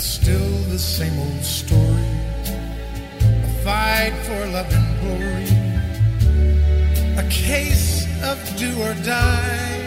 It's still the same old story. A fight for love and glory. A case of do or die.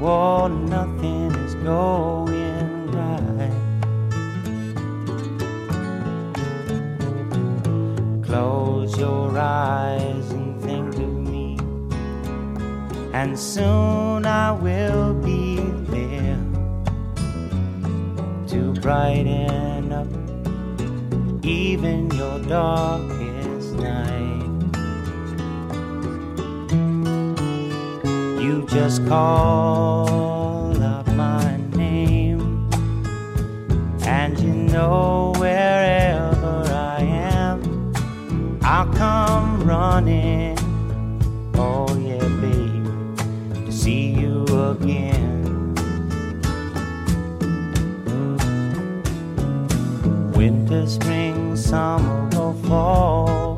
Well, nothing is going right. Close your eyes and think of me, and soon I will be there to brighten up even your darkest just call out my name, and you know wherever I am, I'll come running. Oh, yeah, baby, to see you again. winter, spring, summer, or fall.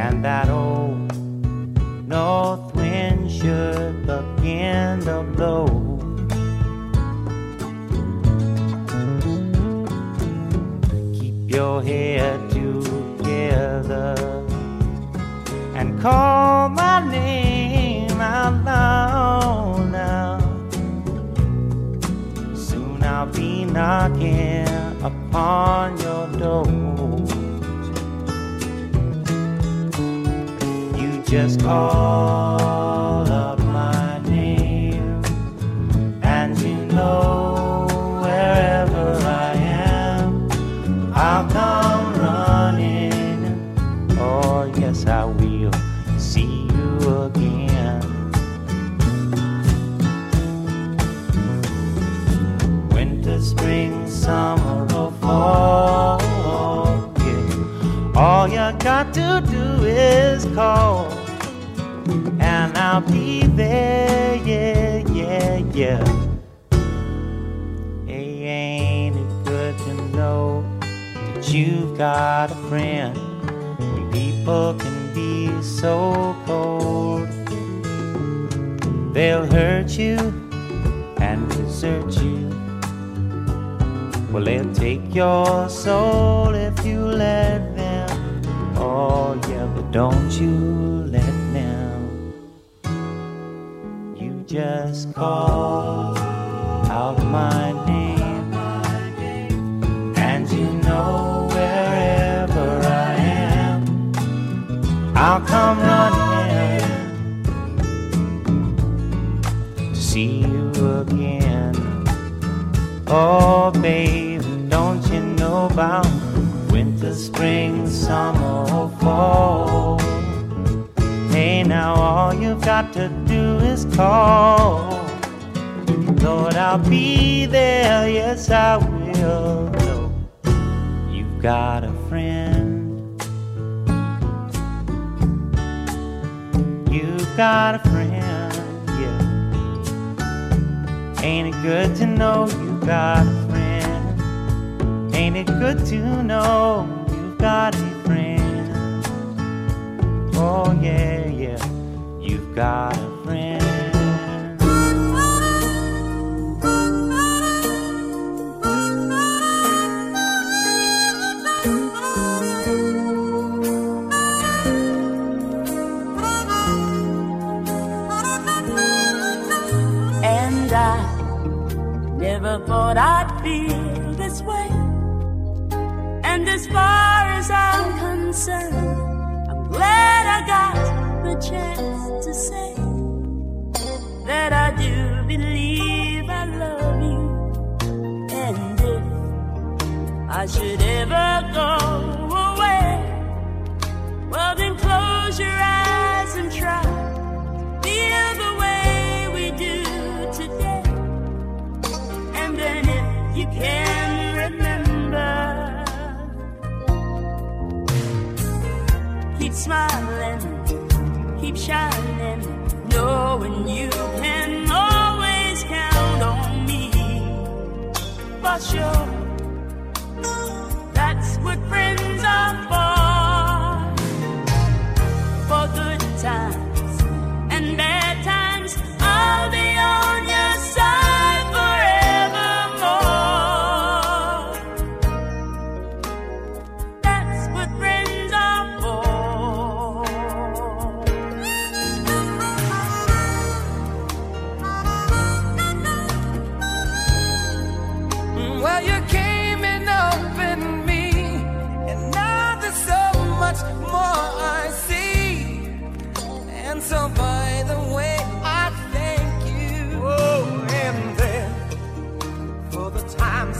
and that old north wind should begin to blow. Keep your head together and call my name out loud now. Soon I'll be knocking upon your door. Just call out my name, and you know wherever I am, I'll come running. Oh, yes, I will see you again. winter, spring, summer, or fall. Yeah. All you got to do is call, yeah. Hey, ain't it good to know that you've got a friend? When people can be so cold, they'll hurt you and desert you. Well, they'll take your soul if you to know you've got a friend? Oh, yeah, yeah, you've got a friend. And I never thought I'd feel far as I'm concerned, I'm glad I got the chance to say that I do believe I love you. And if I should ever go smiling, keep shining, knowing you can always count on me. For sure, that's what friends are for.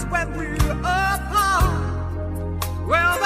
when we're apart. Well,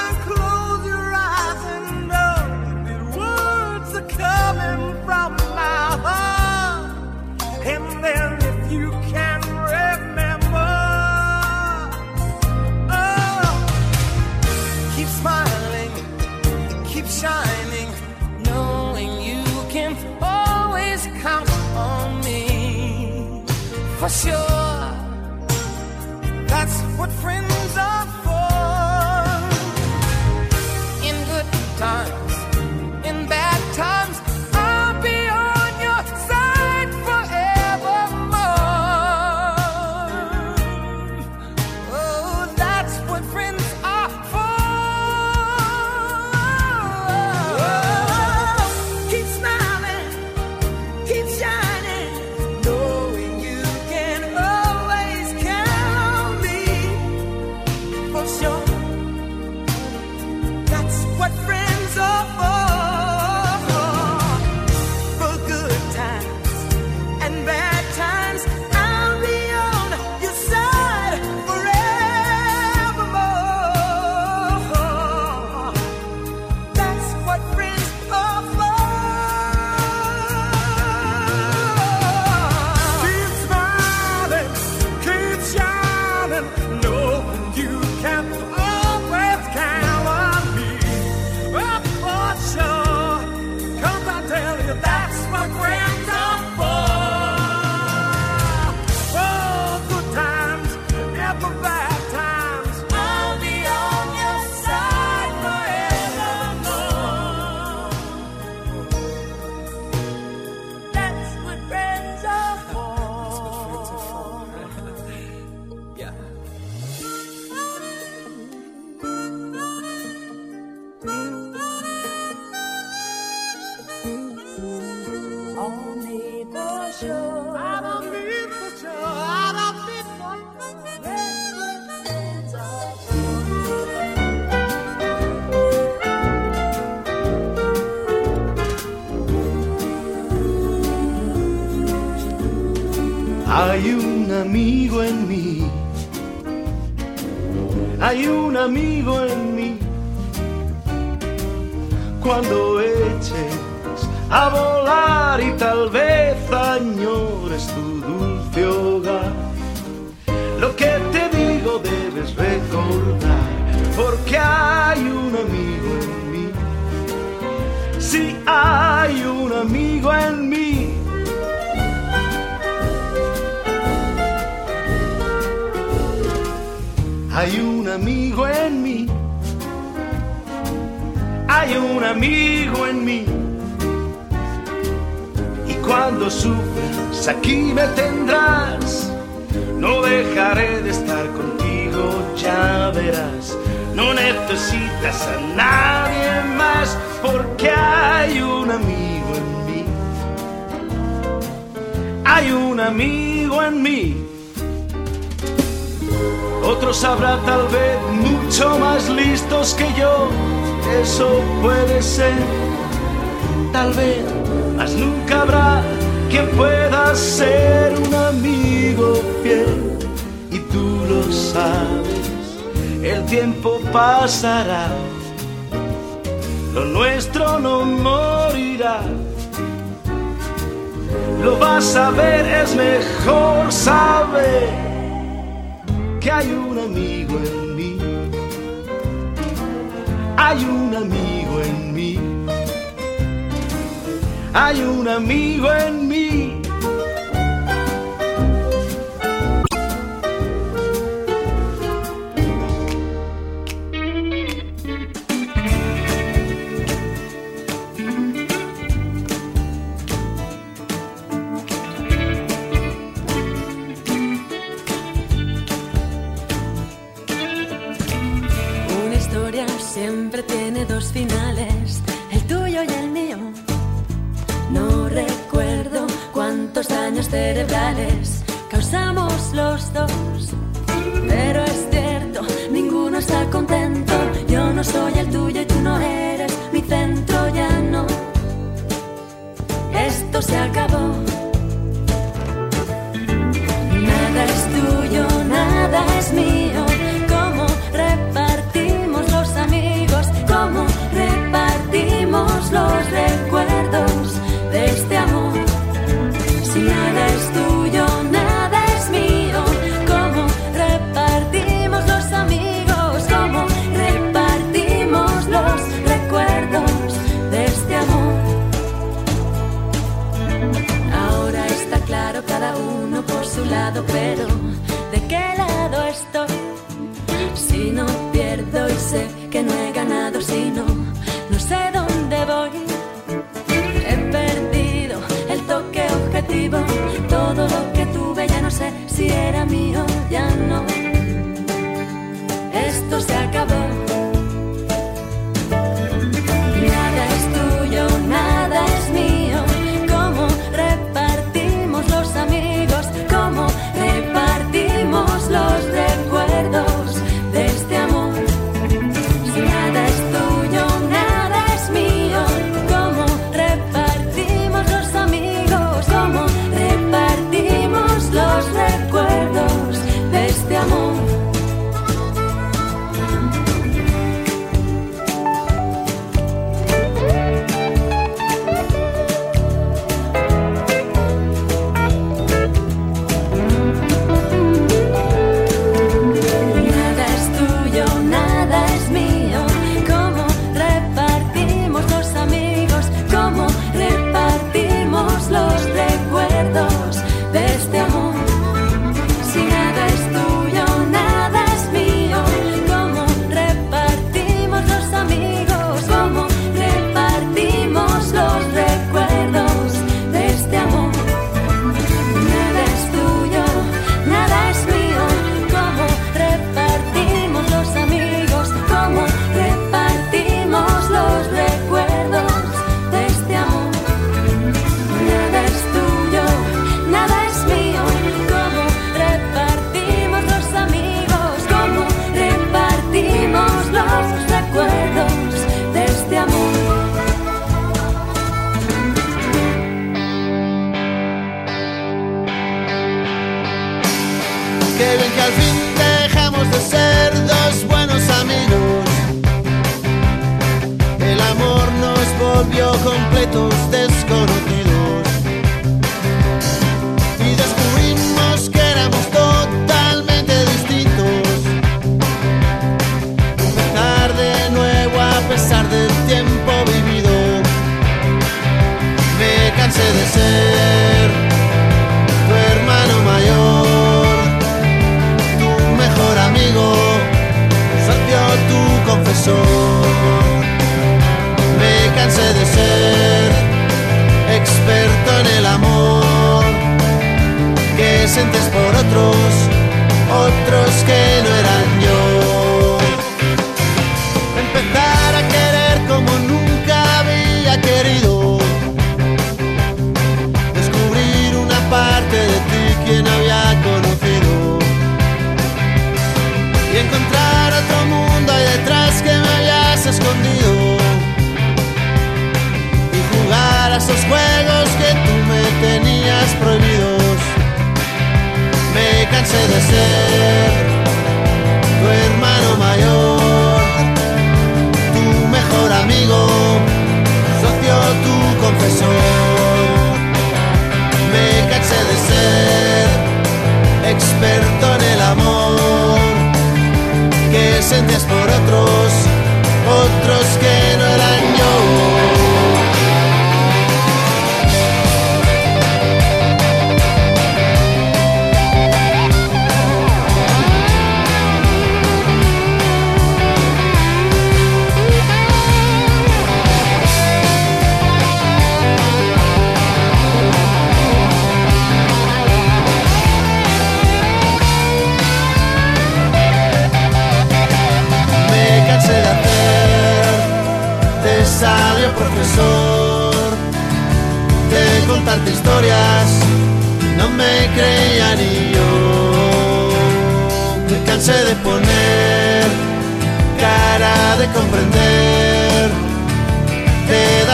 Hay un amigo en mí. Hay un amigo en mí. Y cuando sufras, aquí me tendrás. No dejaré de estar contigo, ya verás. No necesitas a nadie más porque hay un amigo en mí. Hay un amigo en mí. Otros habrá tal vez mucho más listos que yo, eso puede ser, tal vez, mas nunca habrá quien pueda ser un amigo fiel. Y tú lo sabes, el tiempo pasará, lo nuestro no morirá. Lo vas a ver, es mejor saber que hay un amigo en mí. Hay un amigo en mí. Hay un amigo en mí. siempre tiene dos finales, el tuyo y el mío. No recuerdo cuántos daños cerebrales causamos los dos. Pero es cierto, ninguno está contento. Yo no soy el tuyo y tú no eres mi centro, ya no. Esto se acabó. todos los recuerdos de este amor. Si nada es tuyo, nada es mío. ¿Cómo repartimos los amigos? ¿Cómo repartimos los recuerdos de este amor? Ahora está claro cada uno por su lado, pero ¿de qué lado estoy? Si no pierdo y sé que no he ganado, si no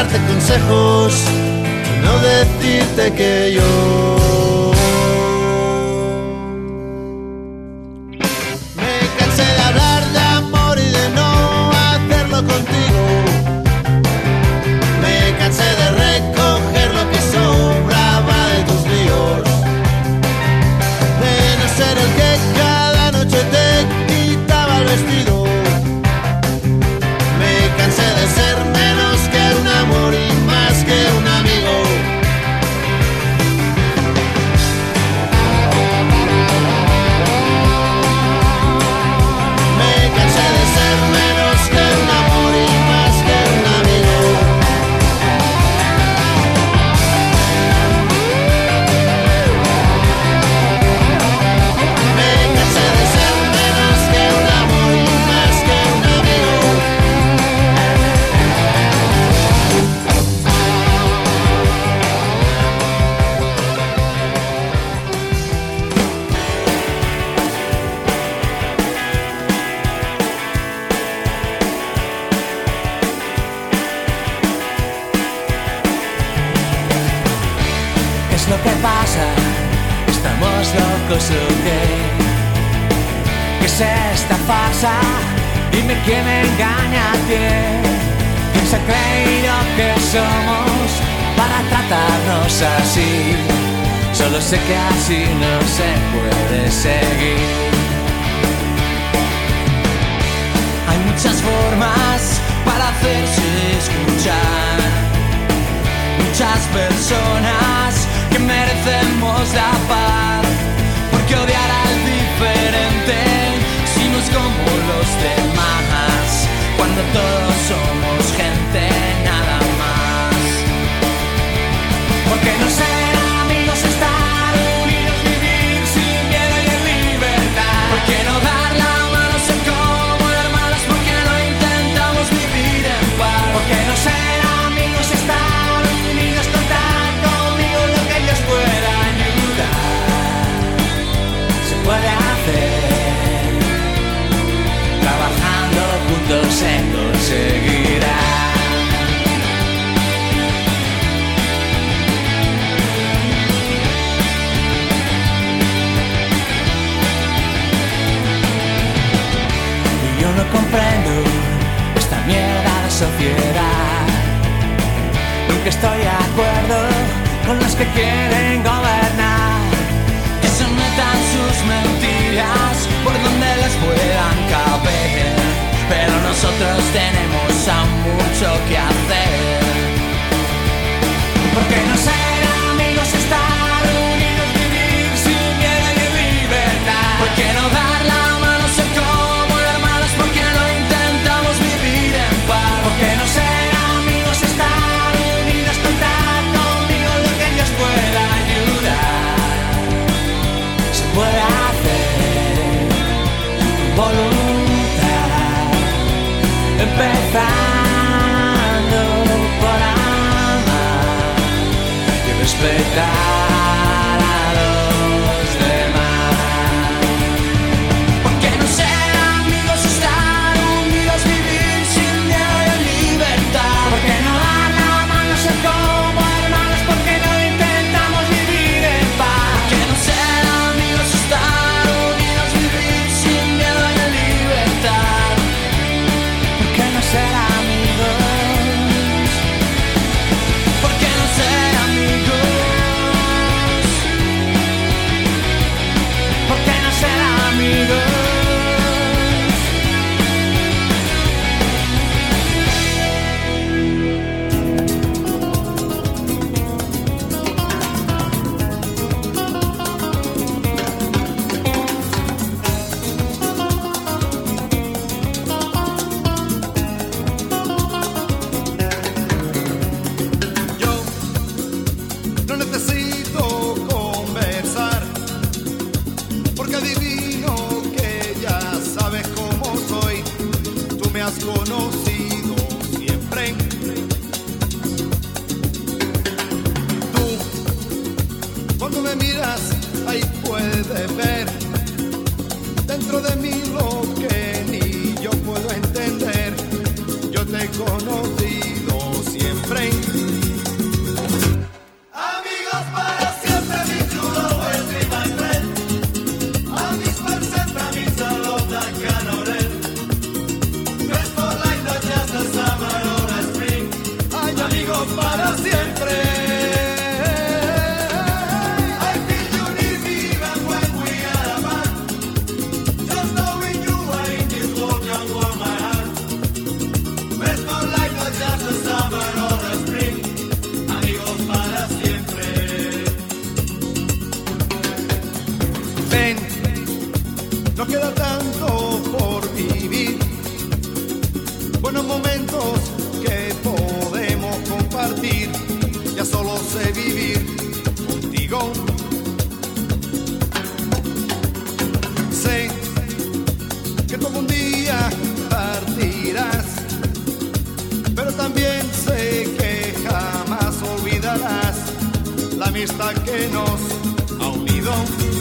darte consejos, no decirte que yo. Sé y respetar dentro de mí. fiesta que nos ha unido.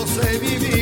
você vivia.